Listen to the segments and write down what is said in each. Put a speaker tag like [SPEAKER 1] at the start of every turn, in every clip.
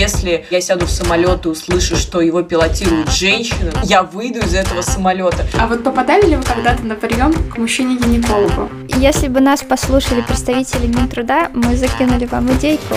[SPEAKER 1] если я сяду в самолет и услышу, что его пилотирует женщина, я выйду из этого самолета.
[SPEAKER 2] А вот попадали ли вы когда-то на прием к мужчине-гинекологу?
[SPEAKER 3] Если бы нас послушали представители Минтруда, мы закинули вам идейку.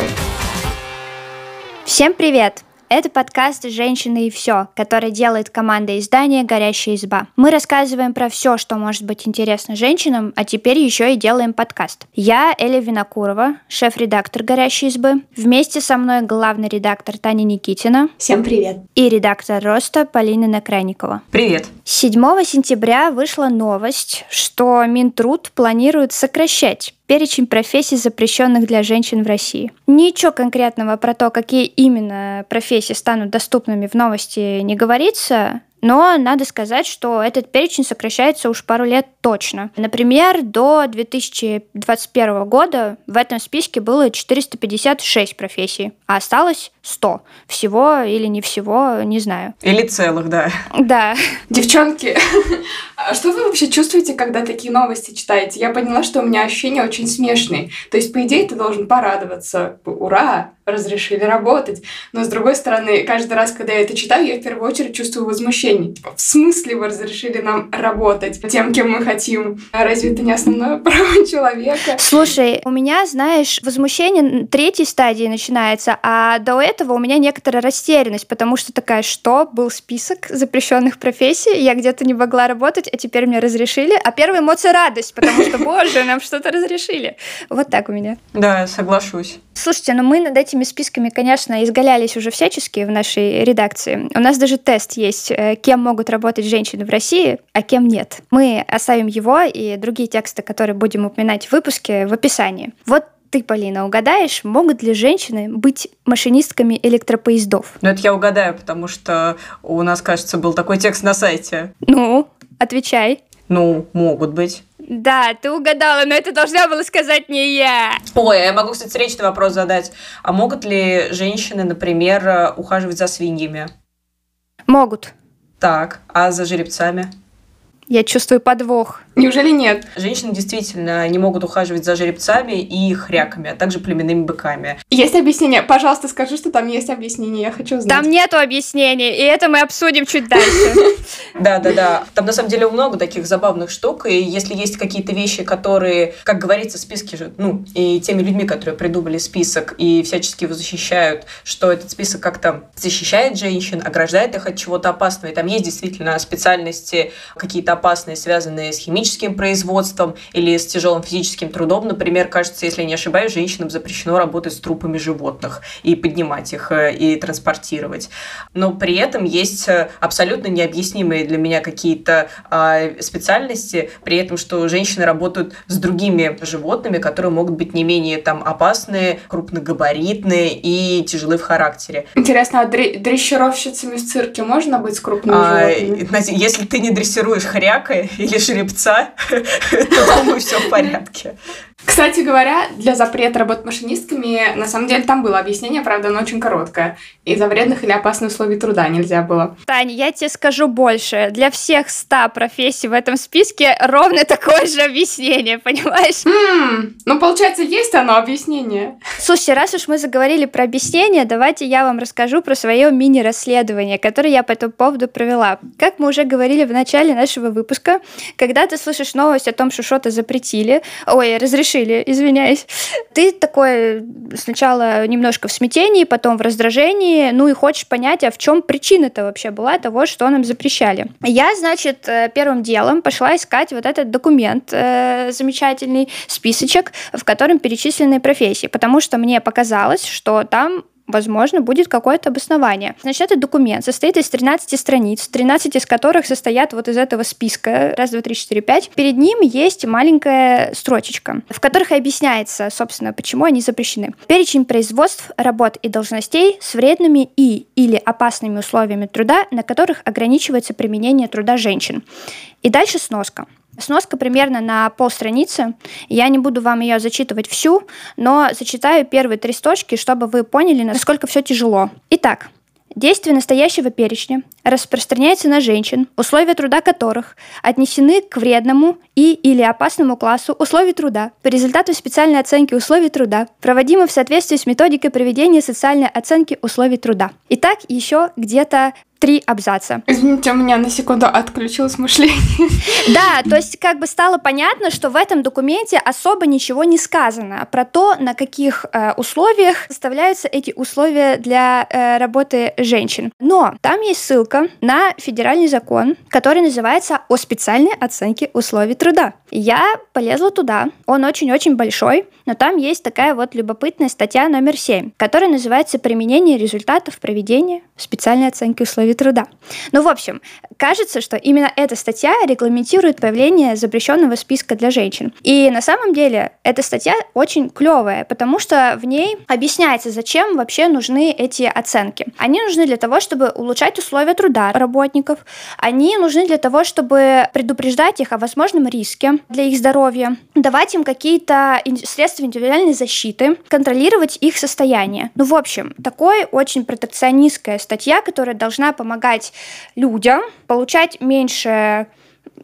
[SPEAKER 3] Всем привет! Это подкаст «Женщины и все», который делает команда издания «Горящая изба». Мы рассказываем про все, что может быть интересно женщинам, а теперь еще и делаем подкаст. Я Эля Винокурова, шеф-редактор «Горящей избы». Вместе со мной главный редактор Таня Никитина.
[SPEAKER 4] Всем привет.
[SPEAKER 3] И редактор «Роста» Полина Накрайникова.
[SPEAKER 1] Привет.
[SPEAKER 3] 7 сентября вышла новость, что Минтруд планирует сокращать перечень профессий, запрещенных для женщин в России. Ничего конкретного про то, какие именно профессии станут доступными в новости не говорится, но надо сказать, что этот перечень сокращается уж пару лет точно. Например, до 2021 года в этом списке было 456 профессий, а осталось 100. Всего или не всего, не знаю.
[SPEAKER 1] Или целых, да.
[SPEAKER 3] Да.
[SPEAKER 2] Девчонки, а что вы вообще чувствуете, когда такие новости читаете? Я поняла, что у меня ощущения очень смешные. То есть, по идее, ты должен порадоваться. Ура! Разрешили работать. Но, с другой стороны, каждый раз, когда я это читаю, я в первую очередь чувствую возмущение. В смысле вы разрешили нам работать тем, кем мы хотим? А разве это не основное право человека?
[SPEAKER 3] Слушай, у меня, знаешь, возмущение третьей стадии начинается, а до этого у меня некоторая растерянность, потому что такая, что? Был список запрещенных профессий, я где-то не могла работать, а теперь мне разрешили. А первая эмоция — радость, потому что, боже, нам что-то разрешили. Вот так у меня.
[SPEAKER 1] Да, соглашусь.
[SPEAKER 3] Слушайте, ну мы над этими списками, конечно, изгалялись уже всячески в нашей редакции. У нас даже тест есть, э, кем могут работать женщины в России, а кем нет. Мы оставим его и другие тексты, которые будем упоминать в выпуске, в описании. Вот ты, Полина, угадаешь, могут ли женщины быть машинистками электропоездов?
[SPEAKER 1] Ну, это я угадаю, потому что у нас, кажется, был такой текст на сайте.
[SPEAKER 3] Ну, отвечай.
[SPEAKER 1] Ну, могут быть.
[SPEAKER 3] Да, ты угадала, но это должна была сказать не я.
[SPEAKER 1] Ой, я могу, кстати, встречный вопрос задать. А могут ли женщины, например, ухаживать за свиньями?
[SPEAKER 3] Могут.
[SPEAKER 1] Так, а за жеребцами?
[SPEAKER 3] Я чувствую подвох.
[SPEAKER 2] Неужели нет?
[SPEAKER 1] Женщины действительно не могут ухаживать за жеребцами и хряками, а также племенными быками.
[SPEAKER 2] Есть объяснение? Пожалуйста, скажи, что там есть объяснение, я хочу знать.
[SPEAKER 3] Там нету объяснений, и это мы обсудим чуть дальше.
[SPEAKER 1] Да, да, да. Там на самом деле много таких забавных штук, и если есть какие-то вещи, которые, как говорится, списки же, ну, и теми людьми, которые придумали список и всячески его защищают, что этот список как-то защищает женщин, ограждает их от чего-то опасного, и там есть действительно специальности какие-то опасные, связанные с химическим производством или с тяжелым физическим трудом. Например, кажется, если я не ошибаюсь, женщинам запрещено работать с трупами животных и поднимать их э, и транспортировать. Но при этом есть э, абсолютно необъяснимые для меня какие-то э, специальности, при этом, что женщины работают с другими животными, которые могут быть не менее там опасные, крупногабаритные и тяжелые в характере.
[SPEAKER 2] Интересно, а дрессировщицами в цирке можно быть с крупными а, животными?
[SPEAKER 1] Если ты не дрессируешь хряка или жеребца, то, думаю, все в порядке.
[SPEAKER 2] Кстати говоря, для запрета работать машинистками, на самом деле, там было объяснение, правда, оно очень короткое. Из-за вредных или опасных условий труда нельзя было.
[SPEAKER 3] Таня, я тебе скажу больше. Для всех ста профессий в этом списке ровно такое же объяснение, понимаешь?
[SPEAKER 2] Mm, ну, получается, есть оно объяснение.
[SPEAKER 3] Слушайте, раз уж мы заговорили про объяснение, давайте я вам расскажу про свое мини-расследование, которое я по этому поводу провела. Как мы уже говорили в начале нашего выпуска, когда ты слышишь новость о том, что что-то запретили, ой, разрешили разрешили, извиняюсь. Ты такой сначала немножко в смятении, потом в раздражении, ну и хочешь понять, а в чем причина-то вообще была того, что нам запрещали. Я, значит, э, первым делом пошла искать вот этот документ э, замечательный, списочек, в котором перечислены профессии, потому что мне показалось, что там возможно, будет какое-то обоснование. Значит, этот документ состоит из 13 страниц, 13 из которых состоят вот из этого списка, раз, два, три, четыре, пять. Перед ним есть маленькая строчечка, в которых объясняется, собственно, почему они запрещены. Перечень производств, работ и должностей с вредными и или опасными условиями труда, на которых ограничивается применение труда женщин. И дальше сноска. Сноска примерно на полстраницы. Я не буду вам ее зачитывать всю, но зачитаю первые три строчки, чтобы вы поняли, насколько все тяжело. Итак, Действие настоящего перечня распространяется на женщин, условия труда которых отнесены к вредному и или опасному классу условий труда по результату специальной оценки условий труда, проводимой в соответствии с методикой проведения социальной оценки условий труда. Итак, еще где-то три абзаца.
[SPEAKER 2] Извините, у меня на секунду отключилось мышление.
[SPEAKER 3] Да, то есть как бы стало понятно, что в этом документе особо ничего не сказано про то, на каких э, условиях составляются эти условия для э, работы женщин. Но там есть ссылка на федеральный закон, который называется «О специальной оценке условий труда». Я полезла туда, он очень-очень большой, но там есть такая вот любопытная статья номер 7, которая называется «Применение результатов проведения специальной оценки условий труда». Ну, в общем, кажется, что именно эта статья регламентирует появление запрещенного списка для женщин. И на самом деле эта статья очень клевая, потому что в ней объясняется, зачем вообще нужны эти оценки. Они нужны для того, чтобы улучшать условия труда работников, они нужны для того, чтобы предупреждать их о возможном риске, для их здоровья, давать им какие-то средства индивидуальной защиты, контролировать их состояние. Ну, в общем, такой очень протекционистская статья, которая должна помогать людям получать меньше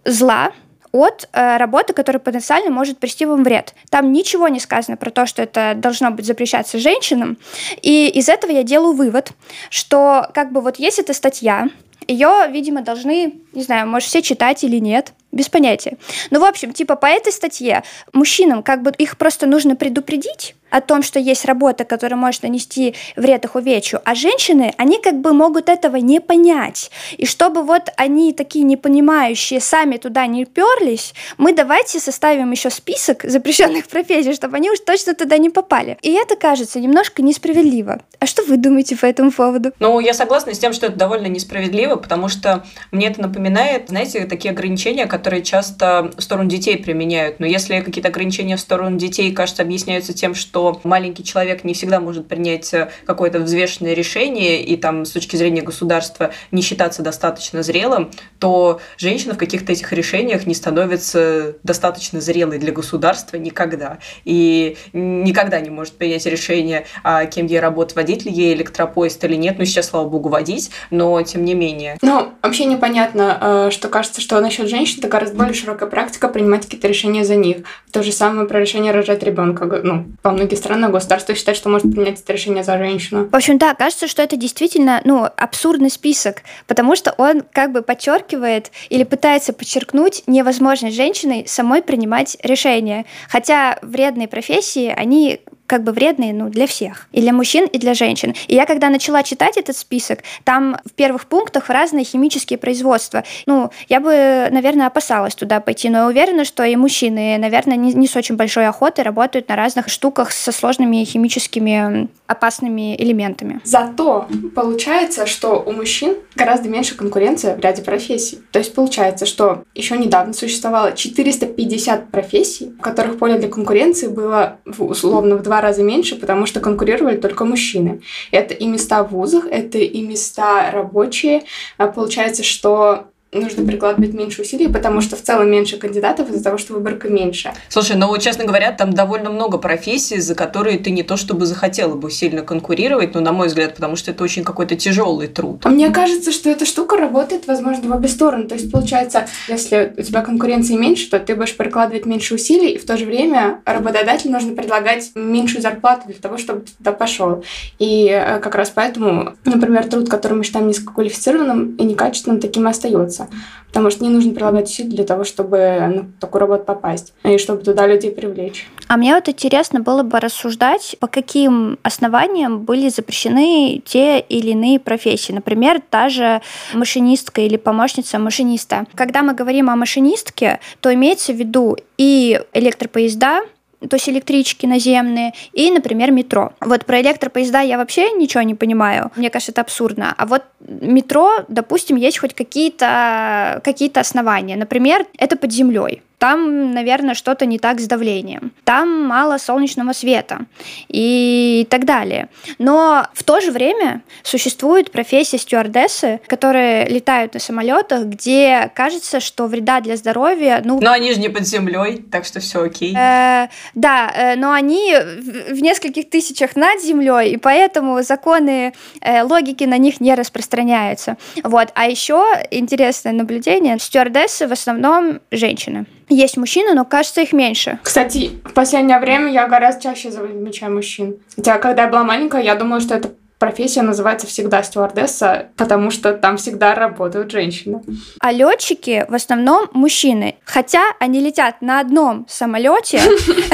[SPEAKER 3] зла, от э, работы, которая потенциально может привести вам вред. Там ничего не сказано про то, что это должно быть запрещаться женщинам. И из этого я делаю вывод, что как бы вот есть эта статья, ее, видимо, должны, не знаю, может, все читать или нет, без понятия. Ну, в общем, типа по этой статье мужчинам как бы их просто нужно предупредить о том, что есть работа, которая может нанести вред их увечью, а женщины, они как бы могут этого не понять. И чтобы вот они такие непонимающие сами туда не перлись, мы давайте составим еще список запрещенных профессий, чтобы они уж точно туда не попали. И это кажется немножко несправедливо. А что вы думаете по этому поводу?
[SPEAKER 1] Ну, я согласна с тем, что это довольно несправедливо, потому что мне это напоминает, знаете, такие ограничения, которые часто в сторону детей применяют. Но если какие-то ограничения в сторону детей, кажется, объясняются тем, что маленький человек не всегда может принять какое-то взвешенное решение и там с точки зрения государства не считаться достаточно зрелым, то женщина в каких-то этих решениях не становится достаточно зрелой для государства никогда. И никогда не может принять решение, а кем ей работать, водить ли ей электропоезд или нет. Ну, сейчас, слава богу, водить, но тем не менее.
[SPEAKER 2] Ну, вообще непонятно, э, что кажется, что насчет женщин гораздо более широкая практика принимать какие-то решения за них. То же самое про решение рожать ребенка. Ну, во многих странах государство считает, что может принять это решение за женщину.
[SPEAKER 3] В общем, да, кажется, что это действительно, ну, абсурдный список, потому что он как бы подчеркивает или пытается подчеркнуть невозможность женщины самой принимать решения. Хотя вредные профессии, они как бы вредные ну, для всех. И для мужчин, и для женщин. И я когда начала читать этот список, там в первых пунктах разные химические производства. Ну, я бы, наверное, опасалась туда пойти, но я уверена, что и мужчины, наверное, не, не с очень большой охотой работают на разных штуках со сложными химическими опасными элементами.
[SPEAKER 2] Зато получается, что у мужчин гораздо меньше конкуренции в ряде профессий. То есть получается, что еще недавно существовало 450 профессий, в которых поле для конкуренции было условно в два раза меньше, потому что конкурировали только мужчины. Это и места в вузах, это и места рабочие. А получается, что нужно прикладывать меньше усилий, потому что в целом меньше кандидатов из-за того, что выборка меньше.
[SPEAKER 1] Слушай, ну, честно говоря, там довольно много профессий, за которые ты не то чтобы захотела бы сильно конкурировать, но, на мой взгляд, потому что это очень какой-то тяжелый труд.
[SPEAKER 2] А мне кажется, что эта штука работает, возможно, в обе стороны. То есть, получается, если у тебя конкуренции меньше, то ты будешь прикладывать меньше усилий, и в то же время работодателю нужно предлагать меньшую зарплату для того, чтобы ты туда пошел. И э, как раз поэтому, например, труд, который мы считаем низкоквалифицированным и некачественным, таким и остается заниматься, потому что не нужно прилагать усилий для того, чтобы на такую работу попасть и чтобы туда людей привлечь.
[SPEAKER 3] А мне вот интересно было бы рассуждать, по каким основаниям были запрещены те или иные профессии. Например, та же машинистка или помощница машиниста. Когда мы говорим о машинистке, то имеется в виду и электропоезда, то есть электрички наземные, и, например, метро. Вот про электропоезда я вообще ничего не понимаю. Мне кажется, это абсурдно. А вот метро, допустим, есть хоть какие-то какие основания. Например, это под землей. Там, наверное, что-то не так с давлением, там мало солнечного света и так далее. Но в то же время существует профессия стюардессы, которые летают на самолетах, где кажется, что вреда для здоровья, ну...
[SPEAKER 1] Но они же не под землей, так что все окей.
[SPEAKER 3] Э, да, э, но они в, в нескольких тысячах над землей, и поэтому законы э, логики на них не распространяются. Вот. А еще интересное наблюдение: стюардессы в основном женщины. Есть мужчины, но кажется их меньше.
[SPEAKER 2] Кстати, в последнее время я гораздо чаще замечаю мужчин. Хотя, когда я была маленькая, я думала, что это профессия называется всегда стюардесса, потому что там всегда работают женщины.
[SPEAKER 3] А летчики в основном мужчины, хотя они летят на одном самолете,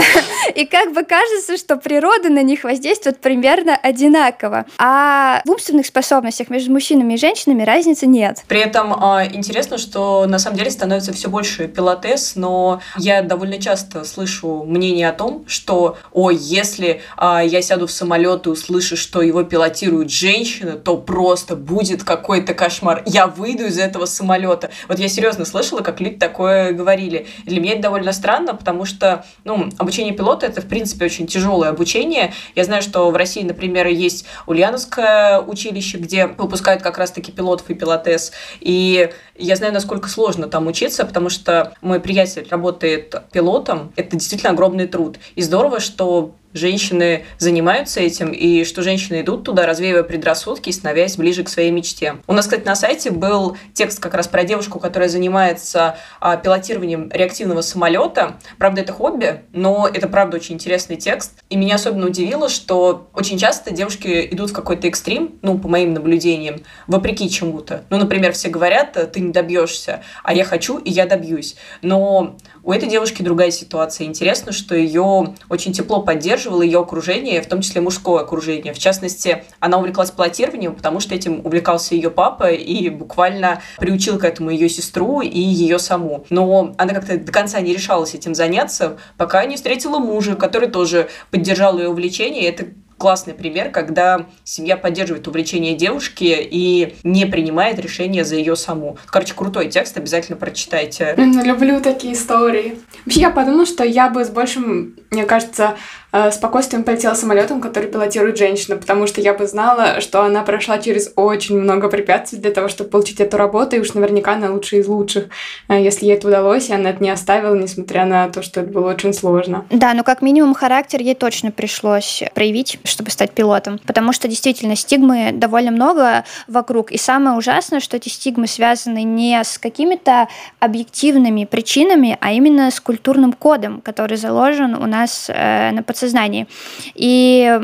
[SPEAKER 3] и как бы кажется, что природа на них воздействует примерно одинаково. А в умственных способностях между мужчинами и женщинами разницы нет.
[SPEAKER 1] При этом а, интересно, что на самом деле становится все больше пилотес, но я довольно часто слышу мнение о том, что, ой, если а, я сяду в самолет и услышу, что его пилот пилотирует женщина, то просто будет какой-то кошмар. Я выйду из этого самолета. Вот я серьезно слышала, как люди такое говорили. Для меня это довольно странно, потому что ну, обучение пилота это, в принципе, очень тяжелое обучение. Я знаю, что в России, например, есть Ульяновское училище, где выпускают как раз-таки пилотов и пилотес. И я знаю, насколько сложно там учиться, потому что мой приятель работает пилотом. Это действительно огромный труд. И здорово, что женщины занимаются этим, и что женщины идут туда, развеивая предрассудки и становясь ближе к своей мечте. У нас, кстати, на сайте был текст как раз про девушку, которая занимается а, пилотированием реактивного самолета. Правда, это хобби, но это, правда, очень интересный текст. И меня особенно удивило, что очень часто девушки идут в какой-то экстрим, ну, по моим наблюдениям, вопреки чему-то. Ну, например, все говорят, ты не добьешься, а я хочу, и я добьюсь. Но у этой девушки другая ситуация. Интересно, что ее очень тепло поддерживало ее окружение, в том числе мужское окружение. В частности, она увлеклась плотированием, потому что этим увлекался ее папа и буквально приучил к этому ее сестру и ее саму. Но она как-то до конца не решалась этим заняться, пока не встретила мужа, который тоже поддержал ее увлечение. И это классный пример, когда семья поддерживает увлечение девушки и не принимает решения за ее саму. Короче, крутой текст, обязательно прочитайте.
[SPEAKER 2] Люблю такие истории. Вообще, я подумала, что я бы с большим, мне кажется, Э, спокойствием полетела самолетом, который пилотирует женщина, потому что я бы знала, что она прошла через очень много препятствий для того, чтобы получить эту работу, и уж наверняка она лучшая из лучших, э, если ей это удалось, и она это не оставила, несмотря на то, что это было очень сложно.
[SPEAKER 3] Да, но как минимум характер ей точно пришлось проявить, чтобы стать пилотом, потому что действительно стигмы довольно много вокруг, и самое ужасное, что эти стигмы связаны не с какими-то объективными причинами, а именно с культурным кодом, который заложен у нас э, на подсознании. И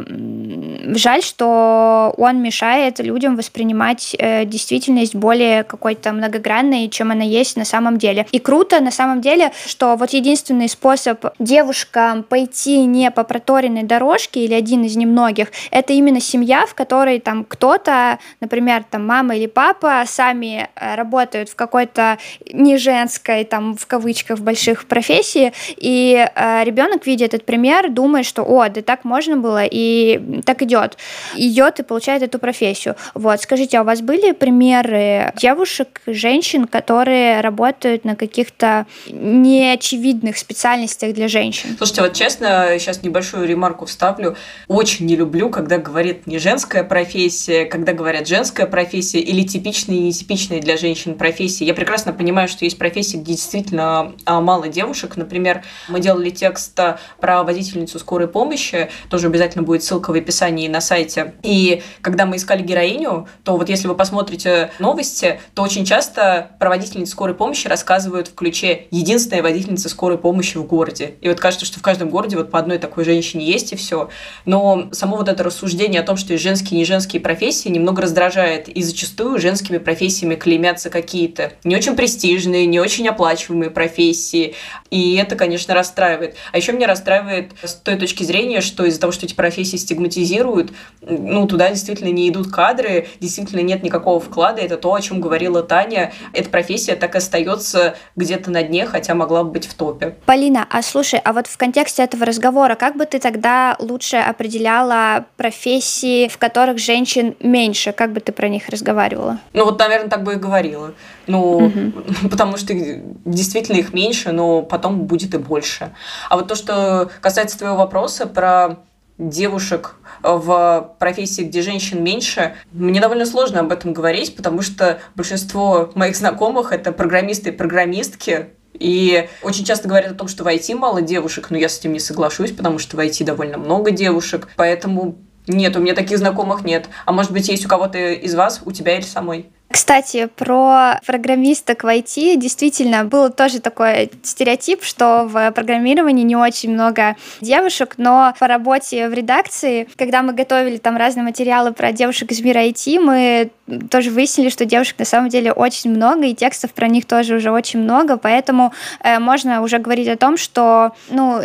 [SPEAKER 3] жаль, что он мешает людям воспринимать э, действительность более какой-то многогранной, чем она есть на самом деле. И круто на самом деле, что вот единственный способ девушкам пойти не по проторенной дорожке или один из немногих, это именно семья, в которой там кто-то, например, там мама или папа сами э, работают в какой-то не женской, там в кавычках больших профессии, и э, ребенок, видя этот пример, думает, что, о, да так можно было, и так идет. Идет и получает эту профессию. Вот, скажите, а у вас были примеры девушек, женщин, которые работают на каких-то неочевидных специальностях для женщин?
[SPEAKER 1] Слушайте, вот честно, сейчас небольшую ремарку вставлю. Очень не люблю, когда говорит не женская профессия, когда говорят женская профессия или типичные и нетипичные для женщин профессии. Я прекрасно понимаю, что есть профессии, где действительно а, мало девушек. Например, мы делали текст про водительницу скорой помощи, тоже обязательно будет ссылка в описании на сайте. И когда мы искали героиню, то вот если вы посмотрите новости, то очень часто проводительницы скорой помощи рассказывают в ключе «единственная водительница скорой помощи в городе». И вот кажется, что в каждом городе вот по одной такой женщине есть и все. Но само вот это рассуждение о том, что есть женские и не женские профессии, немного раздражает. И зачастую женскими профессиями клеймятся какие-то не очень престижные, не очень оплачиваемые профессии. И это, конечно, расстраивает. А еще меня расстраивает с той точки зрения, что из-за того, что эти профессии стигматизируют, ну, туда действительно не идут кадры, действительно нет никакого вклада. Это то, о чем говорила Таня. Эта профессия так и остается где-то на дне, хотя могла бы быть в топе.
[SPEAKER 3] Полина, а слушай, а вот в контексте этого разговора, как бы ты тогда лучше определяла назвала профессии, в которых женщин меньше. Как бы ты про них разговаривала?
[SPEAKER 1] Ну вот, наверное, так бы и говорила. Ну, угу. потому что действительно их меньше, но потом будет и больше. А вот то, что касается твоего вопроса про девушек в профессии, где женщин меньше, мне довольно сложно об этом говорить, потому что большинство моих знакомых это программисты и программистки, и очень часто говорят о том, что в IT мало девушек, но я с этим не соглашусь, потому что в IT довольно много девушек. Поэтому нет, у меня таких знакомых нет. А может быть, есть у кого-то из вас, у тебя или самой?
[SPEAKER 3] Кстати, про программисток в IT действительно был тоже такой стереотип, что в программировании не очень много девушек, но по работе в редакции, когда мы готовили там разные материалы про девушек из мира IT, мы тоже выяснили, что девушек на самом деле очень много, и текстов про них тоже уже очень много, поэтому э, можно уже говорить о том, что ну,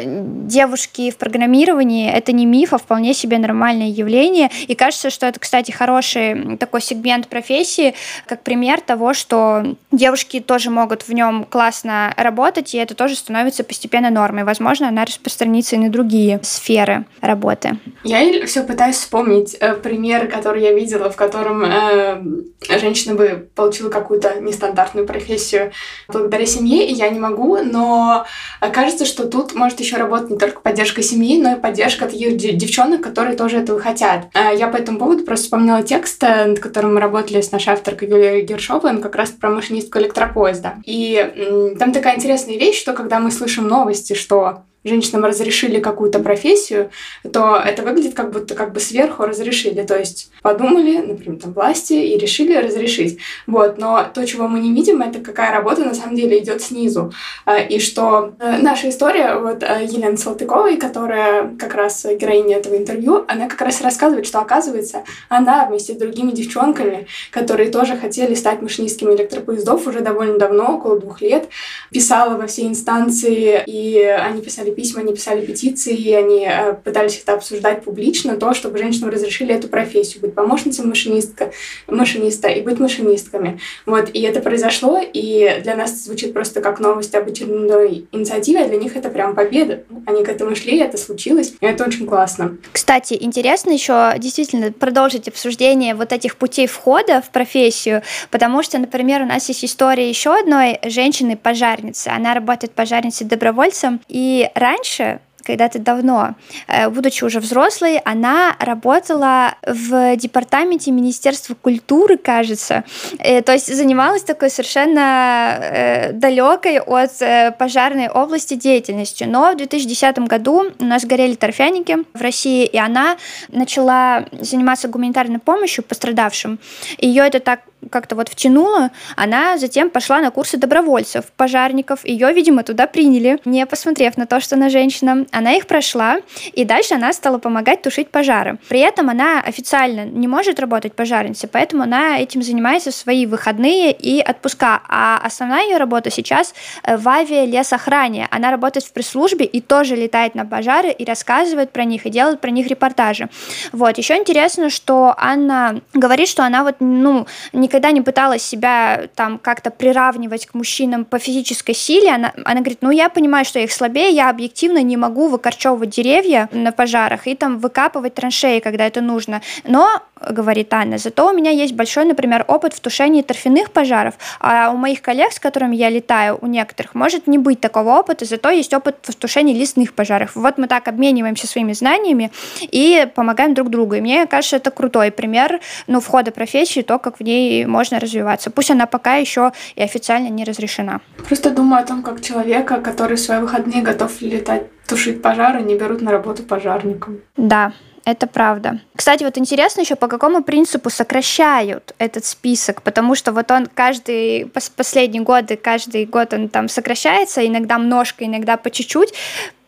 [SPEAKER 3] девушки в программировании — это не миф, а вполне себе нормальное явление, и кажется, что это, кстати, хороший такой сегмент профессии, как пример того, что девушки тоже могут в нем классно работать, и это тоже становится постепенно нормой. Возможно, она распространится и на другие сферы работы.
[SPEAKER 2] Я все пытаюсь вспомнить э, пример, который я видела, в котором э, женщина бы получила какую-то нестандартную профессию благодаря семье, и я не могу, но кажется, что тут может еще работать не только поддержка семьи, но и поддержка таких девчонок, которые тоже этого хотят. Э, я по этому поводу просто вспомнила текст, э, над которым мы работали с нашей авторкой Он как раз про машинистку электропоезда. И там такая интересная вещь, что когда мы слышим новости, что женщинам разрешили какую-то профессию, то это выглядит как будто как бы сверху разрешили. То есть подумали, например, там власти и решили разрешить. Вот. Но то, чего мы не видим, это какая работа на самом деле идет снизу. А, и что э, наша история, вот э, Елена Салтыковой, которая как раз героиня этого интервью, она как раз рассказывает, что оказывается, она вместе с другими девчонками, которые тоже хотели стать машинистками электропоездов уже довольно давно, около двух лет, писала во все инстанции, и они писали письма, они писали петиции, и они э, пытались это обсуждать публично, то, чтобы женщинам разрешили эту профессию, быть помощницей машинистка, машиниста и быть машинистками. Вот, и это произошло, и для нас звучит просто как новость об очередной инициативе, а для них это прям победа. Они к этому шли, это случилось, и это очень классно.
[SPEAKER 3] Кстати, интересно еще действительно продолжить обсуждение вот этих путей входа в профессию, потому что, например, у нас есть история еще одной женщины-пожарницы. Она работает пожарницей-добровольцем, и раньше когда-то давно, э, будучи уже взрослой, она работала в департаменте Министерства культуры, кажется. Э, то есть занималась такой совершенно э, далекой от пожарной области деятельностью. Но в 2010 году у нас горели торфяники в России, и она начала заниматься гуманитарной помощью пострадавшим. Ее это так как-то вот втянула, она затем пошла на курсы добровольцев, пожарников. Ее, видимо, туда приняли, не посмотрев на то, что она женщина. Она их прошла, и дальше она стала помогать тушить пожары. При этом она официально не может работать пожарницей, поэтому она этим занимается в свои выходные и отпуска. А основная ее работа сейчас э, в авиалесохране. Она работает в пресс-службе и тоже летает на пожары и рассказывает про них, и делает про них репортажи. Вот. Еще интересно, что Анна говорит, что она вот, ну, никогда никогда не пыталась себя там как-то приравнивать к мужчинам по физической силе. Она, она говорит, ну я понимаю, что я их слабее, я объективно не могу выкорчевывать деревья на пожарах и там выкапывать траншеи, когда это нужно. Но говорит Анна. Зато у меня есть большой, например, опыт в тушении торфяных пожаров, а у моих коллег, с которыми я летаю, у некоторых может не быть такого опыта, зато есть опыт в тушении лесных пожаров. Вот мы так обмениваемся своими знаниями и помогаем друг другу. И мне кажется, это крутой пример ну, входа профессии, то, как в ней можно развиваться. Пусть она пока еще и официально не разрешена.
[SPEAKER 2] Просто думаю о том, как человека, который в свои выходные готов летать тушить пожары, не берут на работу пожарником.
[SPEAKER 3] Да, это правда. Кстати, вот интересно еще, по какому принципу сокращают этот список, потому что вот он каждый, последние годы, каждый год он там сокращается, иногда множко, иногда по чуть-чуть.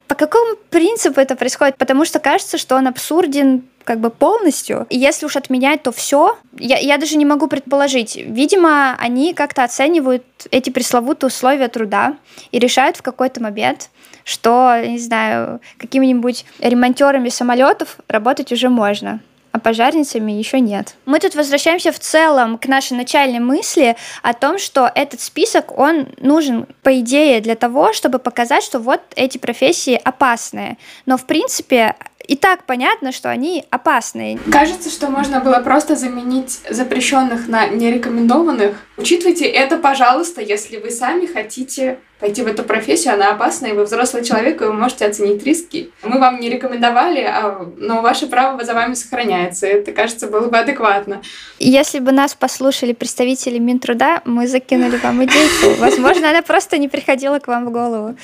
[SPEAKER 3] По какому принципу это происходит? Потому что кажется, что он абсурден как бы полностью. И если уж отменять, то все. Я, я даже не могу предположить. Видимо, они как-то оценивают эти пресловутые условия труда и решают в какой-то момент, что, не знаю, какими-нибудь ремонтерами самолетов работать уже можно а пожарницами еще нет. Мы тут возвращаемся в целом к нашей начальной мысли о том, что этот список, он нужен, по идее, для того, чтобы показать, что вот эти профессии опасные. Но, в принципе, и так понятно, что они опасные.
[SPEAKER 2] Кажется, что можно было просто заменить запрещенных на нерекомендованных. Учитывайте это, пожалуйста, если вы сами хотите пойти в эту профессию, она опасна, и вы взрослый человек, и вы можете оценить риски. Мы вам не рекомендовали, а, но ваше право за вами сохраняется. Это, кажется, было бы адекватно.
[SPEAKER 3] Если бы нас послушали представители Минтруда, мы закинули вам идейку. Возможно, она просто не приходила к вам в голову.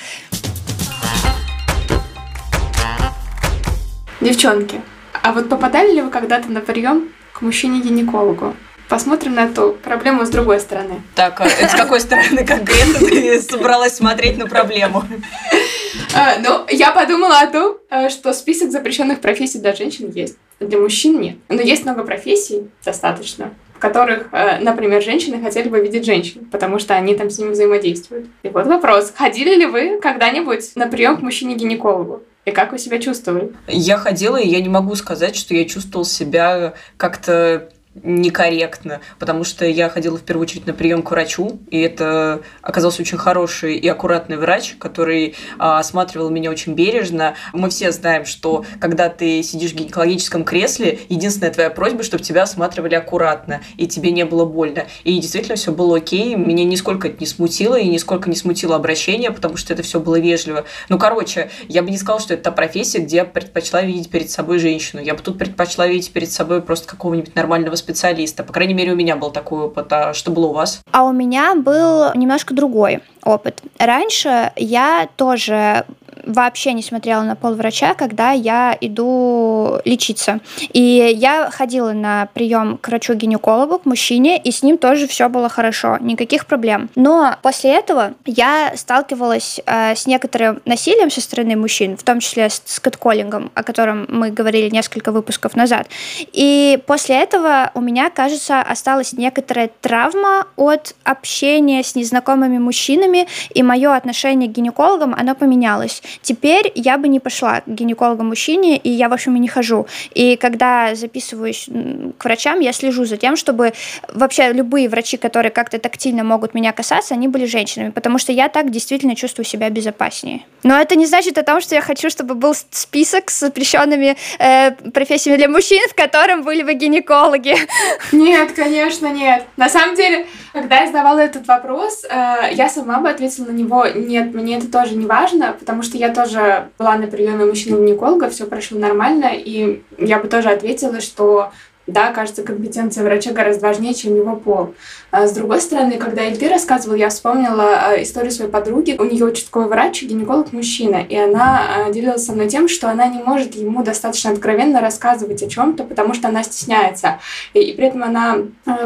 [SPEAKER 2] Девчонки, а вот попадали ли вы когда-то на прием к мужчине-гинекологу? Посмотрим на эту проблему с другой стороны.
[SPEAKER 1] Так, а с какой стороны конкретно ты собралась смотреть на проблему?
[SPEAKER 2] А, ну, я подумала о том, э, что список запрещенных профессий для женщин есть, для мужчин нет. Но есть много профессий, достаточно, в которых, э, например, женщины хотели бы видеть женщин, потому что они там с ними взаимодействуют. И вот вопрос, ходили ли вы когда-нибудь на прием к мужчине-гинекологу? И как вы себя чувствовали?
[SPEAKER 1] Я ходила, и я не могу сказать, что я чувствовала себя как-то некорректно, потому что я ходила в первую очередь на прием к врачу, и это оказался очень хороший и аккуратный врач, который а, осматривал меня очень бережно. Мы все знаем, что когда ты сидишь в гинекологическом кресле, единственная твоя просьба, чтобы тебя осматривали аккуратно, и тебе не было больно. И действительно все было окей, меня нисколько это не смутило, и нисколько не смутило обращение, потому что это все было вежливо. Ну, короче, я бы не сказала, что это та профессия, где я предпочла видеть перед собой женщину. Я бы тут предпочла видеть перед собой просто какого-нибудь нормального специалиста. По крайней мере, у меня был такой опыт. А что было у вас?
[SPEAKER 3] А у меня был немножко другой опыт. Раньше я тоже вообще не смотрела на пол врача, когда я иду лечиться. И я ходила на прием к врачу-гинекологу, к мужчине, и с ним тоже все было хорошо, никаких проблем. Но после этого я сталкивалась э, с некоторым насилием со стороны мужчин, в том числе с, с кэтколлингом, о котором мы говорили несколько выпусков назад. И после этого у меня, кажется, осталась некоторая травма от общения с незнакомыми мужчинами, и мое отношение к гинекологам, оно поменялось. Теперь я бы не пошла к гинекологу-мужчине, и я, в общем, и не хожу. И когда записываюсь к врачам, я слежу за тем, чтобы вообще любые врачи, которые как-то тактильно могут меня касаться, они были женщинами, потому что я так действительно чувствую себя безопаснее. Но это не значит о том, что я хочу, чтобы был список с запрещенными э, профессиями для мужчин, в котором были бы гинекологи.
[SPEAKER 2] Нет, конечно, нет. На самом деле, когда я задавала этот вопрос, э, я сама бы ответила на него, нет, мне это тоже не важно, потому что я тоже была на приеме мужчины-гинеколога, все прошло нормально, и я бы тоже ответила, что да, кажется, компетенция врача гораздо важнее, чем его пол. А с другой стороны, когда Эльты рассказывал, я вспомнила а, историю своей подруги. У нее участковый врач, гинеколог мужчина, и она а, делилась со мной тем, что она не может ему достаточно откровенно рассказывать о чем-то, потому что она стесняется. И, и при этом она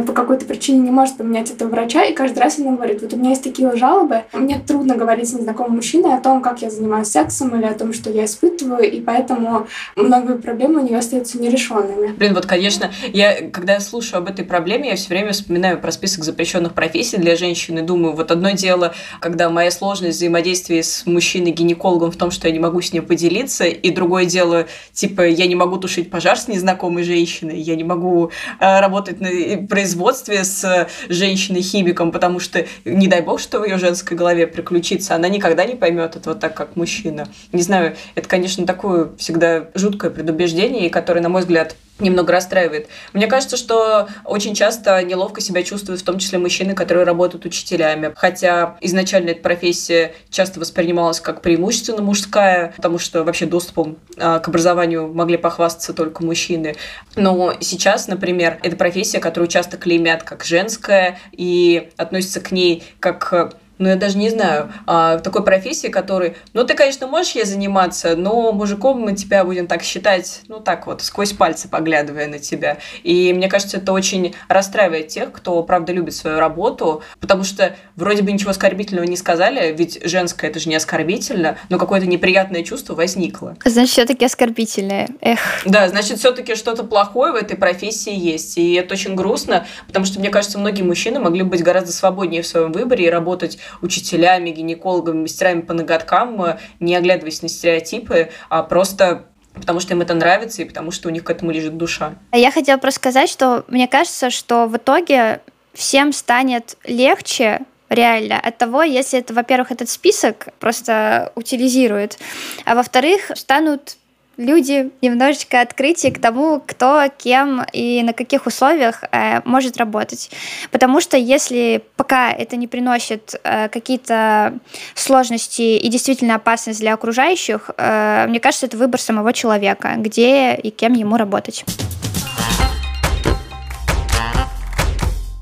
[SPEAKER 2] по какой-то причине не может поменять этого врача, и каждый раз она говорит, вот у меня есть такие жалобы, мне трудно говорить с незнакомым мужчиной о том, как я занимаюсь сексом или о том, что я испытываю, и поэтому многие проблемы у нее остаются нерешенными.
[SPEAKER 1] Блин, вот, конечно, я, когда я слушаю об этой проблеме, я все время вспоминаю про список запрещенных профессий для женщин и думаю, вот одно дело, когда моя сложность взаимодействия с мужчиной-гинекологом в том, что я не могу с ним поделиться, и другое дело, типа, я не могу тушить пожар с незнакомой женщиной, я не могу э, работать на производстве с женщиной-химиком, потому что, не дай бог, что в ее женской голове приключится, она никогда не поймет этого так, как мужчина. Не знаю, это, конечно, такое всегда жуткое предубеждение, которое, на мой взгляд, немного расстраивает. Мне кажется, что очень часто неловко себя чувствуют в том числе мужчины, которые работают учителями. Хотя изначально эта профессия часто воспринималась как преимущественно мужская, потому что вообще доступом а, к образованию могли похвастаться только мужчины. Но сейчас, например, это профессия, которую часто клеймят как женская и относятся к ней как ну, я даже не знаю, а, такой профессии, которой, ну, ты, конечно, можешь ей заниматься, но мужиком мы тебя будем так считать, ну, так вот, сквозь пальцы поглядывая на тебя. И мне кажется, это очень расстраивает тех, кто, правда, любит свою работу, потому что вроде бы ничего оскорбительного не сказали, ведь женское это же не оскорбительно, но какое-то неприятное чувство возникло.
[SPEAKER 3] Значит, все-таки оскорбительное. Эх.
[SPEAKER 1] Да, значит, все-таки что-то плохое в этой профессии есть. И это очень грустно, потому что, мне кажется, многие мужчины могли быть гораздо свободнее в своем выборе и работать учителями, гинекологами, мастерами по ноготкам, э, не оглядываясь на стереотипы, а просто потому что им это нравится и потому что у них к этому лежит душа.
[SPEAKER 3] А я хотела просто сказать, что мне кажется, что в итоге всем станет легче реально от того, если это, во-первых, этот список просто утилизирует, а во-вторых, станут люди немножечко открытие к тому, кто, кем и на каких условиях э, может работать. Потому что если пока это не приносит э, какие-то сложности и действительно опасность для окружающих, э, мне кажется, это выбор самого человека, где и кем ему работать.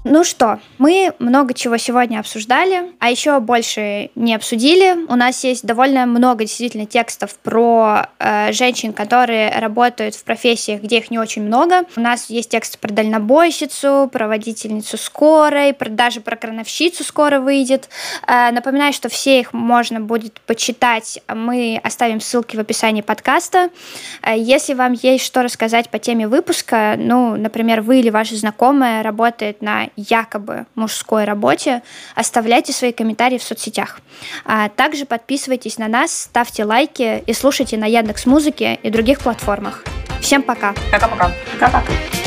[SPEAKER 3] Ну что, мы много чего сегодня обсуждали, а еще больше не обсудили. У нас есть довольно много действительно текстов про э, женщин, которые работают в профессиях, где их не очень много. У нас есть тексты про дальнобойщицу, про водительницу скорой, про, даже про крановщицу скоро выйдет. Э, напоминаю, что все их можно будет почитать. Мы оставим ссылки в описании подкаста. Э, если вам есть что рассказать по теме выпуска, ну, например, вы или ваши знакомые работают на якобы мужской работе, оставляйте свои комментарии в соцсетях. А также подписывайтесь на нас, ставьте лайки и слушайте на Яндекс Музыке и других платформах. Всем пока.
[SPEAKER 1] Пока-пока.
[SPEAKER 2] Пока-пока.